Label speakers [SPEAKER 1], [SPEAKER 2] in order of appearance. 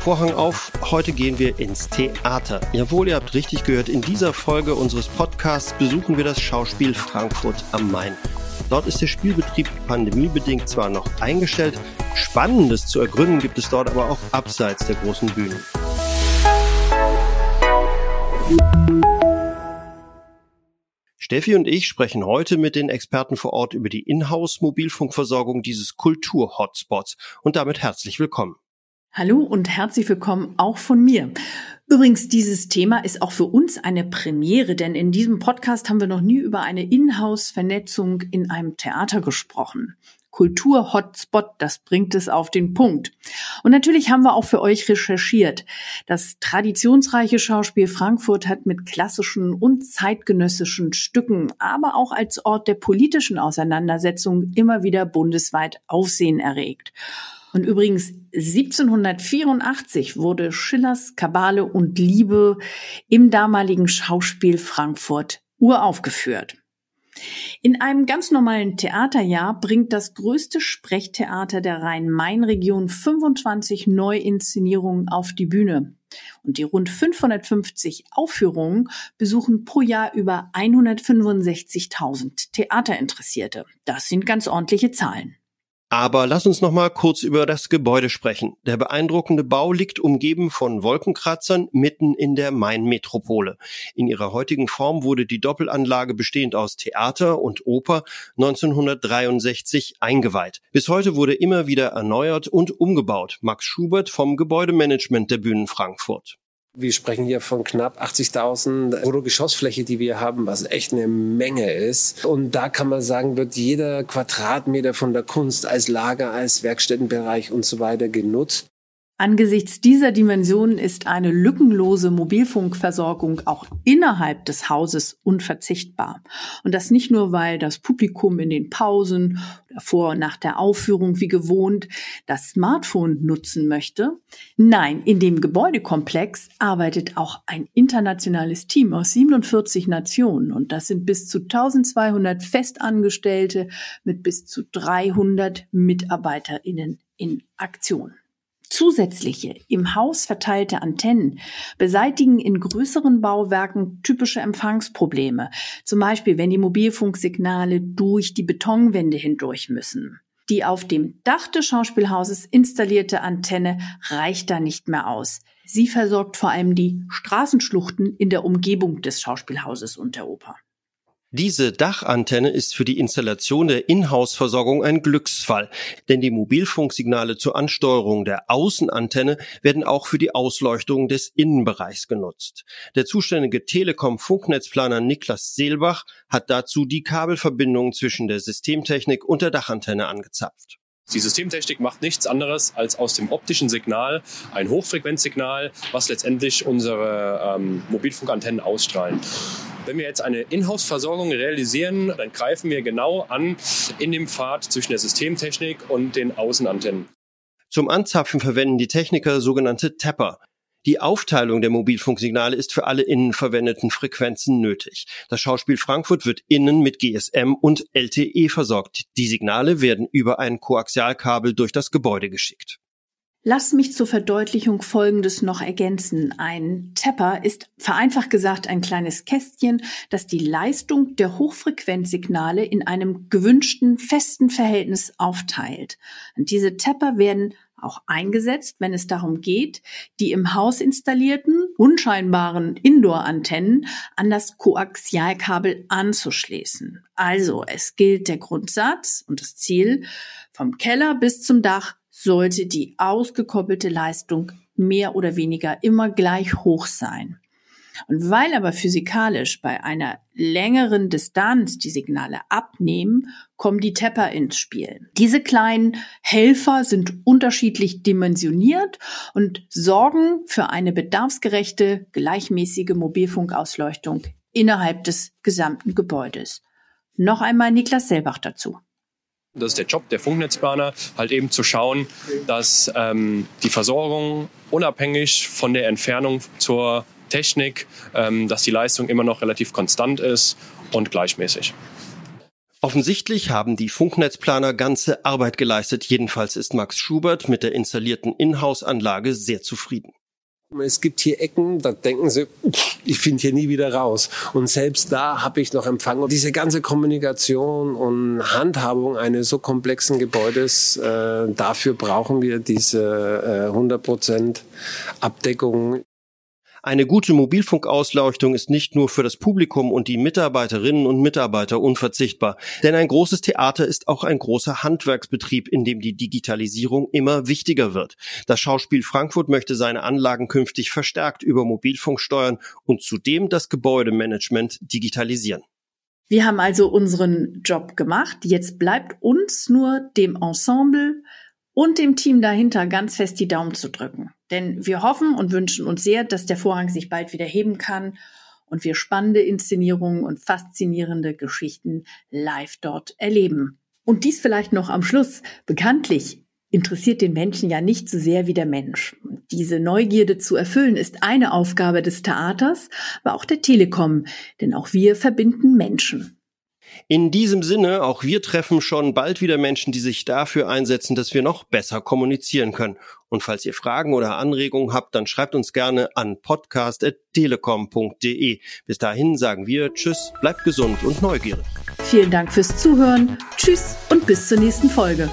[SPEAKER 1] Vorhang auf, heute gehen wir ins Theater. Jawohl, ihr habt richtig gehört, in dieser Folge unseres Podcasts besuchen wir das Schauspiel Frankfurt am Main. Dort ist der Spielbetrieb pandemiebedingt zwar noch eingestellt, Spannendes zu ergründen gibt es dort aber auch abseits der großen Bühnen. Steffi und ich sprechen heute mit den Experten vor Ort über die Inhouse-Mobilfunkversorgung dieses Kultur-Hotspots und damit herzlich willkommen.
[SPEAKER 2] Hallo und herzlich willkommen auch von mir. Übrigens, dieses Thema ist auch für uns eine Premiere, denn in diesem Podcast haben wir noch nie über eine Inhouse-Vernetzung in einem Theater gesprochen. Kultur-Hotspot, das bringt es auf den Punkt. Und natürlich haben wir auch für euch recherchiert. Das traditionsreiche Schauspiel Frankfurt hat mit klassischen und zeitgenössischen Stücken, aber auch als Ort der politischen Auseinandersetzung immer wieder bundesweit Aufsehen erregt. Und übrigens 1784 wurde Schillers Kabale und Liebe im damaligen Schauspiel Frankfurt uraufgeführt. In einem ganz normalen Theaterjahr bringt das größte Sprechtheater der Rhein-Main-Region 25 Neuinszenierungen auf die Bühne. Und die rund 550 Aufführungen besuchen pro Jahr über 165.000 Theaterinteressierte. Das sind ganz ordentliche Zahlen.
[SPEAKER 1] Aber lass uns noch mal kurz über das Gebäude sprechen. Der beeindruckende Bau liegt umgeben von Wolkenkratzern mitten in der Main-Metropole. In ihrer heutigen Form wurde die Doppelanlage bestehend aus Theater und Oper 1963 eingeweiht. Bis heute wurde immer wieder erneuert und umgebaut. Max Schubert vom Gebäudemanagement der Bühnen Frankfurt.
[SPEAKER 3] Wir sprechen hier von knapp 80.000 Bruttogeschossfläche, die wir haben, was echt eine Menge ist. Und da kann man sagen, wird jeder Quadratmeter von der Kunst als Lager, als Werkstättenbereich und so weiter genutzt.
[SPEAKER 2] Angesichts dieser Dimensionen ist eine lückenlose Mobilfunkversorgung auch innerhalb des Hauses unverzichtbar. Und das nicht nur, weil das Publikum in den Pausen vor und nach der Aufführung wie gewohnt das Smartphone nutzen möchte. Nein, in dem Gebäudekomplex arbeitet auch ein internationales Team aus 47 Nationen. Und das sind bis zu 1200 Festangestellte mit bis zu 300 MitarbeiterInnen in Aktion. Zusätzliche im Haus verteilte Antennen beseitigen in größeren Bauwerken typische Empfangsprobleme, zum Beispiel wenn die Mobilfunksignale durch die Betonwände hindurch müssen. Die auf dem Dach des Schauspielhauses installierte Antenne reicht da nicht mehr aus. Sie versorgt vor allem die Straßenschluchten in der Umgebung des Schauspielhauses und der Oper.
[SPEAKER 1] Diese Dachantenne ist für die Installation der Inhouse-Versorgung ein Glücksfall, denn die Mobilfunksignale zur Ansteuerung der Außenantenne werden auch für die Ausleuchtung des Innenbereichs genutzt. Der zuständige Telekom-Funknetzplaner Niklas Seelbach hat dazu die Kabelverbindung zwischen der Systemtechnik und der Dachantenne angezapft.
[SPEAKER 4] Die Systemtechnik macht nichts anderes, als aus dem optischen Signal ein Hochfrequenzsignal, was letztendlich unsere ähm, Mobilfunkantennen ausstrahlen. Wenn wir jetzt eine Inhouse-Versorgung realisieren, dann greifen wir genau an in dem Pfad zwischen der Systemtechnik und den Außenantennen.
[SPEAKER 1] Zum Anzapfen verwenden die Techniker sogenannte Tapper. Die Aufteilung der Mobilfunksignale ist für alle innen verwendeten Frequenzen nötig. Das Schauspiel Frankfurt wird innen mit GSM und LTE versorgt. Die Signale werden über ein Koaxialkabel durch das Gebäude geschickt.
[SPEAKER 2] Lass mich zur Verdeutlichung Folgendes noch ergänzen. Ein Tepper ist vereinfacht gesagt ein kleines Kästchen, das die Leistung der Hochfrequenzsignale in einem gewünschten festen Verhältnis aufteilt. Und diese Tepper werden auch eingesetzt, wenn es darum geht, die im Haus installierten, unscheinbaren Indoor-Antennen an das Koaxialkabel anzuschließen. Also es gilt der Grundsatz und das Ziel, vom Keller bis zum Dach sollte die ausgekoppelte Leistung mehr oder weniger immer gleich hoch sein. Und weil aber physikalisch bei einer längeren Distanz die Signale abnehmen, kommen die Tepper ins Spiel. Diese kleinen Helfer sind unterschiedlich dimensioniert und sorgen für eine bedarfsgerechte, gleichmäßige Mobilfunkausleuchtung innerhalb des gesamten Gebäudes. Noch einmal Niklas Selbach dazu.
[SPEAKER 4] Das ist der Job der Funknetzplaner, halt eben zu schauen, dass ähm, die Versorgung unabhängig von der Entfernung zur Technik, ähm, dass die Leistung immer noch relativ konstant ist und gleichmäßig.
[SPEAKER 1] Offensichtlich haben die Funknetzplaner ganze Arbeit geleistet. Jedenfalls ist Max Schubert mit der installierten Inhouse-Anlage sehr zufrieden.
[SPEAKER 3] Es gibt hier Ecken, da denken sie, ich finde hier nie wieder raus. Und selbst da habe ich noch Empfang. Und diese ganze Kommunikation und Handhabung eines so komplexen Gebäudes, äh, dafür brauchen wir diese äh, 100% Abdeckung.
[SPEAKER 1] Eine gute Mobilfunkausleuchtung ist nicht nur für das Publikum und die Mitarbeiterinnen und Mitarbeiter unverzichtbar, denn ein großes Theater ist auch ein großer Handwerksbetrieb, in dem die Digitalisierung immer wichtiger wird. Das Schauspiel Frankfurt möchte seine Anlagen künftig verstärkt über Mobilfunk steuern und zudem das Gebäudemanagement digitalisieren.
[SPEAKER 2] Wir haben also unseren Job gemacht. Jetzt bleibt uns nur dem Ensemble und dem Team dahinter ganz fest die Daumen zu drücken. Denn wir hoffen und wünschen uns sehr, dass der Vorhang sich bald wieder heben kann und wir spannende Inszenierungen und faszinierende Geschichten live dort erleben. Und dies vielleicht noch am Schluss. Bekanntlich interessiert den Menschen ja nicht so sehr wie der Mensch. Diese Neugierde zu erfüllen ist eine Aufgabe des Theaters, aber auch der Telekom, denn auch wir verbinden Menschen.
[SPEAKER 1] In diesem Sinne, auch wir treffen schon bald wieder Menschen, die sich dafür einsetzen, dass wir noch besser kommunizieren können. Und falls ihr Fragen oder Anregungen habt, dann schreibt uns gerne an podcast.telekom.de. Bis dahin sagen wir Tschüss, bleibt gesund und neugierig.
[SPEAKER 2] Vielen Dank fürs Zuhören. Tschüss und bis zur nächsten Folge.